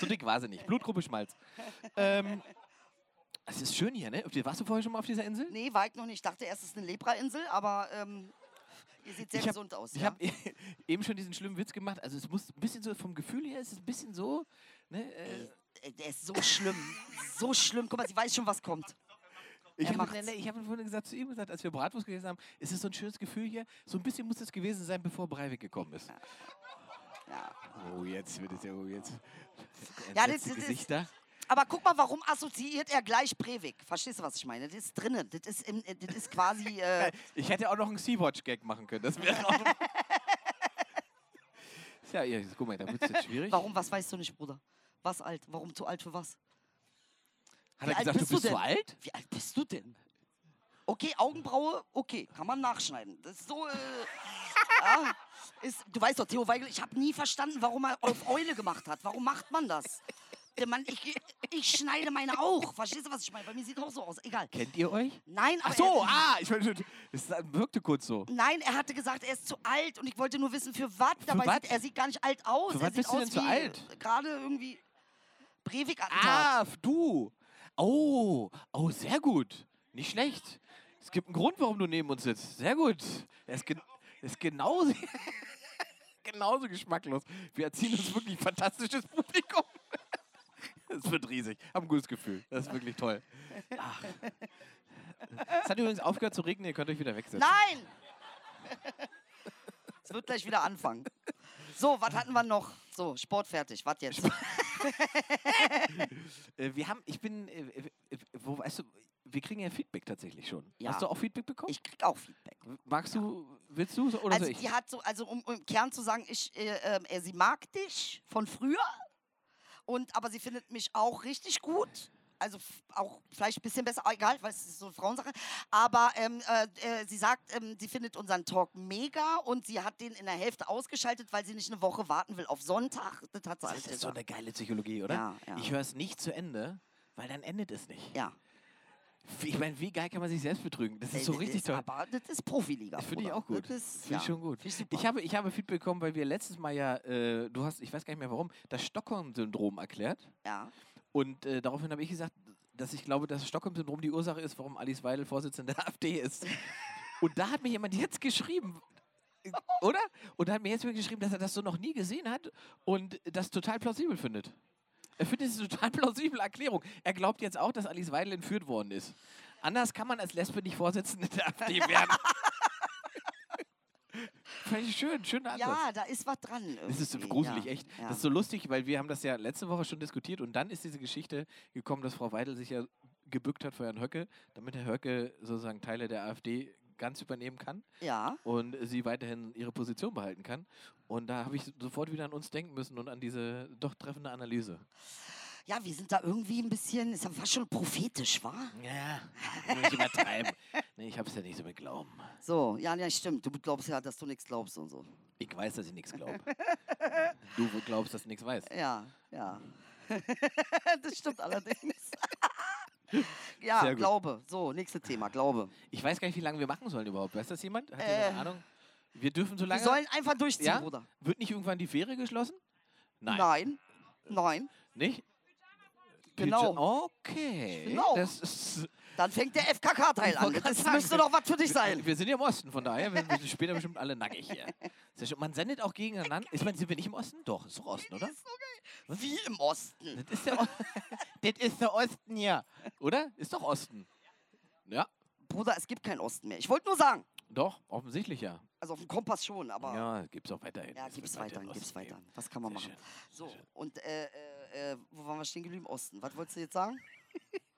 [SPEAKER 1] So dick war sie nicht. Blutgruppe Schmalz. Ähm, es ist schön hier, ne? Warst du vorher schon mal auf dieser Insel?
[SPEAKER 2] Nee, war ich noch nicht. Ich dachte erst, es ist eine Lepra-Insel, aber ähm, ihr seht sehr
[SPEAKER 1] Ich hab-
[SPEAKER 2] gesund aus.
[SPEAKER 1] Ich
[SPEAKER 2] ja?
[SPEAKER 1] habe eben schon diesen schlimmen Witz gemacht. Also es muss ein bisschen so, vom Gefühl her ist es ein bisschen so, ne? Äh,
[SPEAKER 2] Ey, Der ist so schlimm. so schlimm. Guck mal, sie weiß schon, was kommt.
[SPEAKER 1] Ich habe hab vorhin gesagt zu ihm gesagt, als wir Bratwurst gegessen haben, ist es so ein schönes Gefühl hier. So ein bisschen muss es gewesen sein, bevor Breivik gekommen ist.
[SPEAKER 2] Ja.
[SPEAKER 1] Oh, jetzt wird es ja, oh, jetzt.
[SPEAKER 2] Ja, das- das ist-
[SPEAKER 1] Gesichter.
[SPEAKER 2] Aber guck mal, warum assoziiert er gleich Breivik? Verstehst du, was ich meine? Das ist drinnen. Das ist, im, äh, das ist quasi. Äh,
[SPEAKER 1] Ich hätte auch noch einen Sea-Watch-Gag machen können. Das wäre auch. ja, ja, guck mal, da wird es jetzt schwierig.
[SPEAKER 2] warum? Was weißt du nicht, Bruder? Was alt? Warum zu alt für was?
[SPEAKER 1] Hat
[SPEAKER 2] Wie
[SPEAKER 1] er gesagt,
[SPEAKER 2] bist du
[SPEAKER 1] bist
[SPEAKER 2] denn?
[SPEAKER 1] alt?
[SPEAKER 2] Wie alt bist du denn? Okay, Augenbraue, okay, kann man nachschneiden. Das ist so, äh, ja, ist, du weißt doch, Theo Weigel, ich habe nie verstanden, warum er auf Eule gemacht hat. Warum macht man das? Mann, ich, ich schneide meine auch. Verstehst du, was ich meine? Bei mir sieht auch so aus. Egal.
[SPEAKER 1] Kennt ihr euch?
[SPEAKER 2] Nein, aber
[SPEAKER 1] Ach so,
[SPEAKER 2] er,
[SPEAKER 1] ah, ich meine, es wirkte kurz so.
[SPEAKER 2] Nein, er hatte gesagt, er ist zu alt und ich wollte nur wissen, für was. Dabei? Sieht, er sieht gar nicht alt aus.
[SPEAKER 1] Für
[SPEAKER 2] er
[SPEAKER 1] was
[SPEAKER 2] sieht
[SPEAKER 1] bist du denn zu alt?
[SPEAKER 2] Gerade irgendwie Breivik-Attentat.
[SPEAKER 1] Ah, du. Oh, oh, sehr gut. Nicht schlecht. Es gibt einen Grund, warum du neben uns sitzt. Sehr gut. Er ist, gen ist genauso, genauso geschmacklos. Wir erziehen uns wirklich fantastisches Publikum. Es wird riesig. Hab ein gutes Gefühl. Das ist wirklich toll. Ach. Es hat übrigens aufgehört zu regnen. Ihr könnt euch wieder wegsetzen.
[SPEAKER 2] Nein! Es wird gleich wieder anfangen. So, was hatten wir noch? So, Sport fertig. Was jetzt?
[SPEAKER 1] Äh, wir haben, ich bin, äh, äh, wo, weißt du, wir kriegen ja Feedback tatsächlich schon.
[SPEAKER 2] Ja.
[SPEAKER 1] Hast du auch Feedback bekommen?
[SPEAKER 2] Ich krieg auch Feedback.
[SPEAKER 1] Magst du, willst du so- oder
[SPEAKER 2] Also
[SPEAKER 1] ich?
[SPEAKER 2] die hat so, also um, um im Kern zu sagen, ich, äh, ähm, äh, sie mag dich von früher, und aber sie findet mich auch richtig gut. Also auch vielleicht ein bisschen besser, egal, weil es ist so eine Frauensache. Aber ähm, äh, äh, sie sagt, ähm, sie findet unseren Talk mega und sie hat den in der Hälfte ausgeschaltet, weil sie nicht eine Woche warten will auf Sonntag. Das hat sie alles
[SPEAKER 1] Das ist so
[SPEAKER 2] gesagt.
[SPEAKER 1] eine geile Psychologie, oder?
[SPEAKER 2] Ja, ja.
[SPEAKER 1] Ich höre es nicht zu Ende, weil dann endet es nicht.
[SPEAKER 2] Ja.
[SPEAKER 1] Wie- Ich meine, wie geil kann man sich selbst betrügen? Das ist so
[SPEAKER 2] Äh,
[SPEAKER 1] richtig
[SPEAKER 2] ist
[SPEAKER 1] toll.
[SPEAKER 2] Aber das ist Profiliga.
[SPEAKER 1] Das finde ich auch gut.
[SPEAKER 2] Das
[SPEAKER 1] Finde ich
[SPEAKER 2] ja,
[SPEAKER 1] schon gut.
[SPEAKER 2] Ich.
[SPEAKER 1] Ich habe, ich habe Feedback bekommen, weil wir letztes Mal ja, äh, du hast, ich weiß gar nicht mehr warum, das Stockholm-Syndrom erklärt.
[SPEAKER 2] ja.
[SPEAKER 1] Und äh, daraufhin habe ich gesagt, dass ich glaube, dass das Stockholm-Syndrom die Ursache ist, warum Alice Weidel Vorsitzende der AfD ist. Und da hat mir jemand jetzt geschrieben, oder? Und hat mir jetzt geschrieben, dass er das so noch nie gesehen hat und das total plausibel findet. Er findet es eine total plausible Erklärung. Er glaubt jetzt auch, dass Alice Weidel entführt worden ist. Anders kann man als Lesbe nicht Vorsitzende der AfD werden. Fand ich schön, schöner Ansatz.
[SPEAKER 2] ja, da ist was dran.
[SPEAKER 1] Das ist gruselig,
[SPEAKER 2] ja.
[SPEAKER 1] echt.
[SPEAKER 2] Ja.
[SPEAKER 1] Das ist so lustig, weil wir haben das ja letzte Woche schon diskutiert und dann ist diese Geschichte gekommen, dass Frau Weidel sich ja gebückt hat vor Herrn Höcke, damit Herr Höcke sozusagen Teile der AfD ganz übernehmen kann
[SPEAKER 2] ja.
[SPEAKER 1] und sie weiterhin ihre Position behalten kann. Und da habe ich sofort wieder an uns denken müssen und an diese doch treffende Analyse.
[SPEAKER 2] Ja, wir sind da irgendwie ein bisschen, ist ja fast schon prophetisch, wa?
[SPEAKER 1] Ja, nicht übertreiben. nee, ich habe es ja nicht so mit Glauben.
[SPEAKER 2] So, ja, ja, stimmt. Du glaubst ja, dass du nichts glaubst und so.
[SPEAKER 1] Ich weiß, dass ich nichts glaube. Du glaubst, dass du nichts weißt.
[SPEAKER 2] Ja, ja. das stimmt allerdings. ja. Glaube. So, nächstes Thema, Glaube.
[SPEAKER 1] Ich weiß gar nicht, wie lange wir machen sollen überhaupt. Weiß das jemand? Hat
[SPEAKER 2] Äh,
[SPEAKER 1] jemand eine Ahnung? Wir dürfen so
[SPEAKER 2] Wir
[SPEAKER 1] lange.
[SPEAKER 2] sollen einfach durchziehen,
[SPEAKER 1] Ja?
[SPEAKER 2] Bruder.
[SPEAKER 1] Wird nicht irgendwann die Fähre geschlossen? Nein.
[SPEAKER 2] Nein. Nein.
[SPEAKER 1] Nicht?
[SPEAKER 2] Genau.
[SPEAKER 1] Okay.
[SPEAKER 2] Genau.
[SPEAKER 1] Das ist,
[SPEAKER 2] Dann fängt der FKK-Teil an. Das
[SPEAKER 1] sagen,
[SPEAKER 2] müsste doch was für dich sein.
[SPEAKER 1] wir sind ja im Osten, von daher werden wir später bestimmt alle nackig hier. Ja Man sendet auch gegeneinander. Ich meine, sind wir nicht im Osten? Doch, ist doch Osten, oder?
[SPEAKER 2] Wie im Osten.
[SPEAKER 1] Das ist der, o das ist der Osten hier. Oder? Ist doch Osten. Ja,
[SPEAKER 2] Bruder, es gibt keinen Osten mehr. Ich wollte nur sagen.
[SPEAKER 1] doch, offensichtlich ja.
[SPEAKER 2] Also auf dem Kompass schon, aber. Ja,
[SPEAKER 1] Ja, gibt's auch weiterhin. Es
[SPEAKER 2] gibt's weiterhin,
[SPEAKER 1] Osten
[SPEAKER 2] gibt's
[SPEAKER 1] geben.
[SPEAKER 2] weiterhin. Was kann man
[SPEAKER 1] Sehr
[SPEAKER 2] machen?
[SPEAKER 1] schön,
[SPEAKER 2] So, und äh, äh, äh, wo waren wir stehen geblieben? Osten. Was wolltest du jetzt sagen?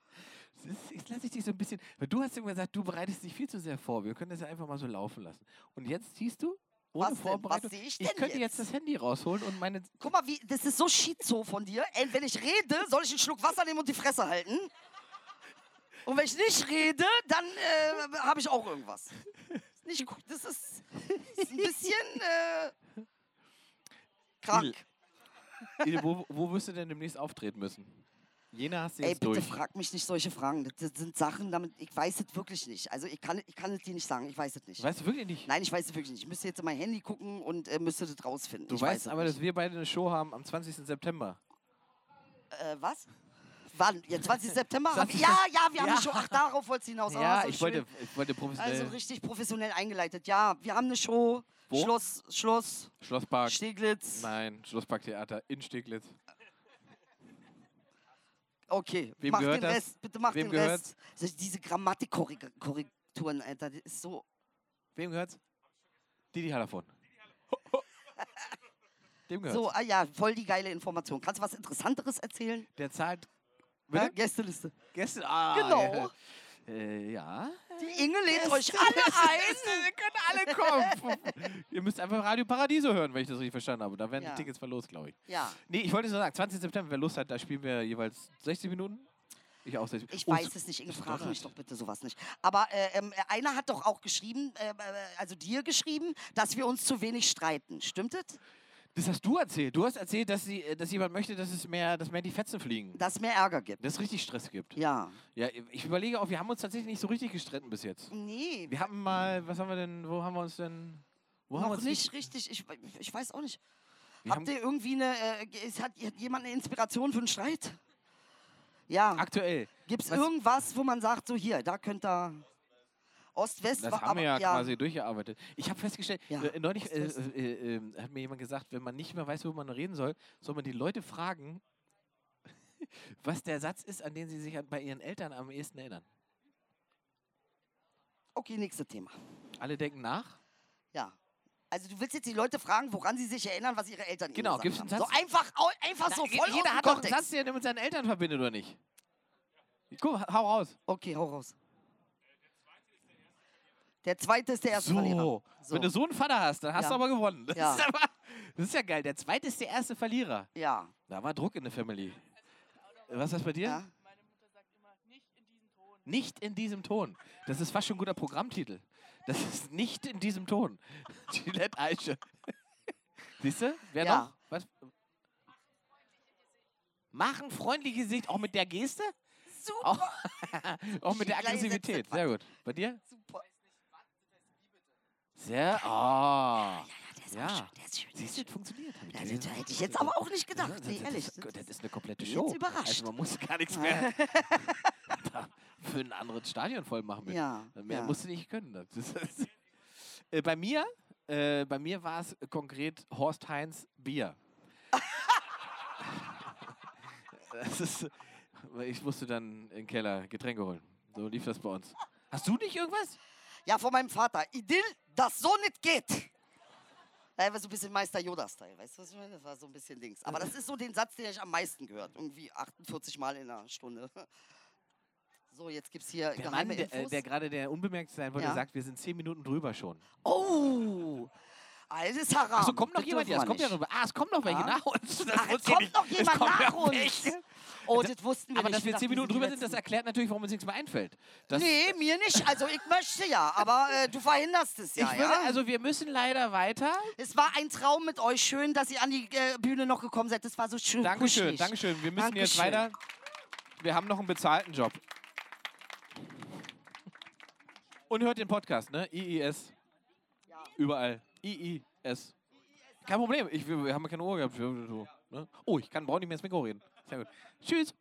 [SPEAKER 1] Jetzt lasse ich dich so ein bisschen. Weil du hast immer gesagt, du bereitest dich viel zu sehr vor. Wir können das ja einfach mal so laufen lassen. Und jetzt siehst du, ohne
[SPEAKER 2] Was denn?
[SPEAKER 1] Vorbereitung.
[SPEAKER 2] Was sehe ich
[SPEAKER 1] ich
[SPEAKER 2] denn
[SPEAKER 1] könnte jetzt?
[SPEAKER 2] jetzt?
[SPEAKER 1] das Handy rausholen und meine.
[SPEAKER 2] Guck mal, wie, das ist so schizo von dir. Ey, wenn ich rede, soll ich einen Schluck Wasser nehmen und die Fresse halten. Und wenn ich nicht rede, dann äh, habe ich auch irgendwas. Nicht gut. Das ist, ist ein bisschen äh, krank.
[SPEAKER 1] Ide, wo, wo wirst du denn demnächst auftreten müssen? Jena hast du
[SPEAKER 2] Ey,
[SPEAKER 1] jetzt
[SPEAKER 2] bitte
[SPEAKER 1] durch.
[SPEAKER 2] frag mich nicht solche Fragen. Das, sind Sachen, damit ich weiß es wirklich nicht. Also ich kann, ich kann es dir nicht sagen. Ich weiß es nicht.
[SPEAKER 1] Weißt du wirklich nicht?
[SPEAKER 2] Nein, ich weiß es wirklich nicht. Ich müsste jetzt in mein Handy gucken und äh, müsste das rausfinden.
[SPEAKER 1] Du
[SPEAKER 2] ich
[SPEAKER 1] weißt
[SPEAKER 2] weiß
[SPEAKER 1] aber,
[SPEAKER 2] nicht.
[SPEAKER 1] dass wir beide eine Show haben am 20. September.
[SPEAKER 2] Äh, was? Wann? Ja, 20. September? Hab,
[SPEAKER 1] 20.
[SPEAKER 2] ja, ja, wir haben
[SPEAKER 1] Ja.
[SPEAKER 2] eine Show. Ach, darauf wolltest du hinaus. Ah,
[SPEAKER 1] ja,
[SPEAKER 2] so
[SPEAKER 1] ich
[SPEAKER 2] schön.
[SPEAKER 1] wollte, ich wollte professionell.
[SPEAKER 2] Also richtig professionell eingeleitet. Ja, wir haben eine Show.
[SPEAKER 1] Wo?
[SPEAKER 2] Schloss, Schloss,
[SPEAKER 1] Schlosspark.
[SPEAKER 2] Steglitz.
[SPEAKER 1] Nein, Schlossparktheater in Steglitz.
[SPEAKER 2] Okay,
[SPEAKER 1] Wem
[SPEAKER 2] mach
[SPEAKER 1] gehört
[SPEAKER 2] den
[SPEAKER 1] das?
[SPEAKER 2] Rest. Bitte mach
[SPEAKER 1] Wem
[SPEAKER 2] den
[SPEAKER 1] gehört's?
[SPEAKER 2] Rest. Diese Grammatikkorrekturen, Alter, das ist so.
[SPEAKER 1] Wem gehört's? Didi Hallervon. Dem gehört's.
[SPEAKER 2] So, ah ja, voll die geile Information. Kannst du was Interessanteres erzählen?
[SPEAKER 1] Der zahlt.
[SPEAKER 2] Ja? Gästeliste.
[SPEAKER 1] Gäste. Ah,
[SPEAKER 2] Genau.
[SPEAKER 1] Ja. Äh, ja.
[SPEAKER 2] Die Inge lädt euch alle ein.
[SPEAKER 1] Ihr könnt alle kommen. Ihr müsst einfach Radio Paradiso hören, wenn ich das richtig verstanden habe. Da werden
[SPEAKER 2] Ja.
[SPEAKER 1] die Tickets verlost, glaube ich.
[SPEAKER 2] Ja,
[SPEAKER 1] Nee, ich wollte so sagen, 20. September, wer Lust hat, da spielen wir jeweils 60 Minuten. Ich auch.
[SPEAKER 2] Ich
[SPEAKER 1] Oh,
[SPEAKER 2] weiß
[SPEAKER 1] es-
[SPEAKER 2] nicht, Inge, frage mich doch bitte sowas nicht. Aber äh, ähm, einer hat doch auch geschrieben, äh, äh, also dir geschrieben, dass wir uns zu wenig streiten. Stimmt es?
[SPEAKER 1] Das hast du erzählt. Du hast erzählt, dass, sie, dass jemand möchte, dass es mehr, dass mehr die Fetzen fliegen.
[SPEAKER 2] Dass es mehr Ärger gibt.
[SPEAKER 1] Dass es richtig Stress gibt.
[SPEAKER 2] Ja.
[SPEAKER 1] Ja, ich überlege auch, wir haben uns tatsächlich nicht so richtig gestritten bis jetzt.
[SPEAKER 2] Nee,
[SPEAKER 1] Wir haben mal, was haben wir denn, wo haben wir uns denn, wo haben wir
[SPEAKER 2] noch
[SPEAKER 1] uns
[SPEAKER 2] nicht richtig. Ich, ich weiß auch nicht.
[SPEAKER 1] Wir
[SPEAKER 2] Habt ihr irgendwie eine, äh, es hat, hat jemand eine Inspiration für einen Streit? Ja.
[SPEAKER 1] aktuell.
[SPEAKER 2] Gibt es
[SPEAKER 1] was-
[SPEAKER 2] irgendwas, wo man sagt, so hier, da könnt ihr Ost-West,
[SPEAKER 1] Das haben wir ja,
[SPEAKER 2] aber,
[SPEAKER 1] quasi durchgearbeitet. Ich habe festgestellt,
[SPEAKER 2] Ja,
[SPEAKER 1] äh, neulich äh, äh, äh, hat mir jemand gesagt, wenn man nicht mehr weiß, worüber man reden soll, soll man die Leute fragen, was der Satz ist, an den sie sich bei ihren Eltern am ehesten erinnern.
[SPEAKER 2] Okay, nächstes Thema.
[SPEAKER 1] Alle denken nach.
[SPEAKER 2] Ja. Also du willst jetzt die Leute fragen, woran sie sich erinnern, was ihre Eltern ihnen
[SPEAKER 1] Genau,
[SPEAKER 2] gesagt
[SPEAKER 1] gibt's
[SPEAKER 2] haben.
[SPEAKER 1] einen
[SPEAKER 2] So
[SPEAKER 1] Satz?
[SPEAKER 2] einfach, au- einfach so
[SPEAKER 1] Na,
[SPEAKER 2] voll
[SPEAKER 1] jeder hat doch einen. Satz, den er mit seinen Eltern verbindet, oder nicht? Guck, hau raus.
[SPEAKER 2] Okay, hau raus. Der zweite ist der erste Verlierer.
[SPEAKER 1] So.
[SPEAKER 2] So.
[SPEAKER 1] Wenn du so einen Vater hast, dann hast
[SPEAKER 2] Ja.
[SPEAKER 1] du aber gewonnen. Das,
[SPEAKER 2] Ja.
[SPEAKER 1] ist aber, das ist ja geil. Der zweite ist der erste Verlierer.
[SPEAKER 2] Ja.
[SPEAKER 1] Da war Druck in der Family. Was ist das bei dir?
[SPEAKER 2] ja.
[SPEAKER 3] Meine Mutter sagt immer, nicht in diesem Ton.
[SPEAKER 1] Nicht in diesem Ton. Das ist fast schon ein guter Programmtitel. Das ist nicht in diesem Ton. Gillette Eiche. Siehst du? Wer
[SPEAKER 2] Ja.
[SPEAKER 1] noch? Was? Machen freundliche Gesicht, auch mit der Geste?
[SPEAKER 2] Super.
[SPEAKER 1] Auch, auch mit der Aggressivität. Sehr gut. Bei dir?
[SPEAKER 2] Super.
[SPEAKER 1] Sehr. Oh.
[SPEAKER 2] Der ist
[SPEAKER 1] Ja.
[SPEAKER 2] schön. Der ist schön.
[SPEAKER 1] Siehst du, das funktioniert.
[SPEAKER 2] Ja,
[SPEAKER 1] gesehen.
[SPEAKER 2] das hätte ich jetzt aber auch nicht gedacht.
[SPEAKER 1] Ja,
[SPEAKER 2] Nee,
[SPEAKER 1] das,
[SPEAKER 2] ehrlich.
[SPEAKER 1] Das, das ist eine komplette Show.
[SPEAKER 2] jetzt überrascht.
[SPEAKER 1] Also man muss gar nichts mehr für ein anderes Stadion voll machen. Mit.
[SPEAKER 2] Ja.
[SPEAKER 1] Mehr
[SPEAKER 2] ja.
[SPEAKER 1] musst du nicht können. Das äh, bei mir, äh, bei mir war es konkret Horst Heinz Bier. das ist, ich musste dann in den Keller Getränke holen. So lief das bei uns. Hast du nicht irgendwas?
[SPEAKER 2] Ja, von meinem Vater. Idyll, das so nicht geht. Er war so ein bisschen Meister Yoda-Style, weißt du, was ich meine? Das war so ein bisschen Dings. Aber das ist so den Satz, den ich am meisten gehört. Irgendwie 48 Mal in einer Stunde. So, jetzt gibt's hier
[SPEAKER 1] Der Mann,
[SPEAKER 2] geheime
[SPEAKER 1] der, äh,
[SPEAKER 2] Infos.
[SPEAKER 1] der gerade der unbemerkt sein wollte,
[SPEAKER 2] Ja.
[SPEAKER 1] sagt, wir sind zehn Minuten drüber schon.
[SPEAKER 2] oh! Altes Haram.
[SPEAKER 1] Achso, kommt noch
[SPEAKER 2] Das
[SPEAKER 1] jemand? Ja, es kommt ja
[SPEAKER 2] nicht.
[SPEAKER 1] noch. Ah, es kommt noch welche
[SPEAKER 2] Ah.
[SPEAKER 1] nach uns. Das
[SPEAKER 2] Ach, es kommt
[SPEAKER 1] nicht.
[SPEAKER 2] noch
[SPEAKER 1] Es
[SPEAKER 2] jemand nach uns.
[SPEAKER 1] welche.
[SPEAKER 2] Oh, das wussten wir
[SPEAKER 1] Aber
[SPEAKER 2] nicht.
[SPEAKER 1] dass wir zehn Minuten drüber sind, das erklärt natürlich, warum uns nichts mehr einfällt. Das,
[SPEAKER 2] Nee, mir nicht. Also ich möchte ja, aber äh, du verhinderst es ja.
[SPEAKER 1] ich würde,
[SPEAKER 2] ja?
[SPEAKER 1] also wir müssen leider weiter.
[SPEAKER 2] es war ein Traum mit euch. Schön, dass ihr an die äh, Bühne noch gekommen seid. Das war so schön.
[SPEAKER 1] Dankeschön,
[SPEAKER 2] kuschelig.
[SPEAKER 1] Dankeschön. Wir müssen jetzt
[SPEAKER 2] Dankeschön.
[SPEAKER 1] weiter. Wir haben noch einen bezahlten Job. Und hört den Podcast, ne? IIS. Überall. IIS. Kein Problem. Ich, wir, haben keine Uhr gehabt. Ne? Oh, ich kann brauche nicht mehr ins Mikro reden. Sehr gut. Tschüss.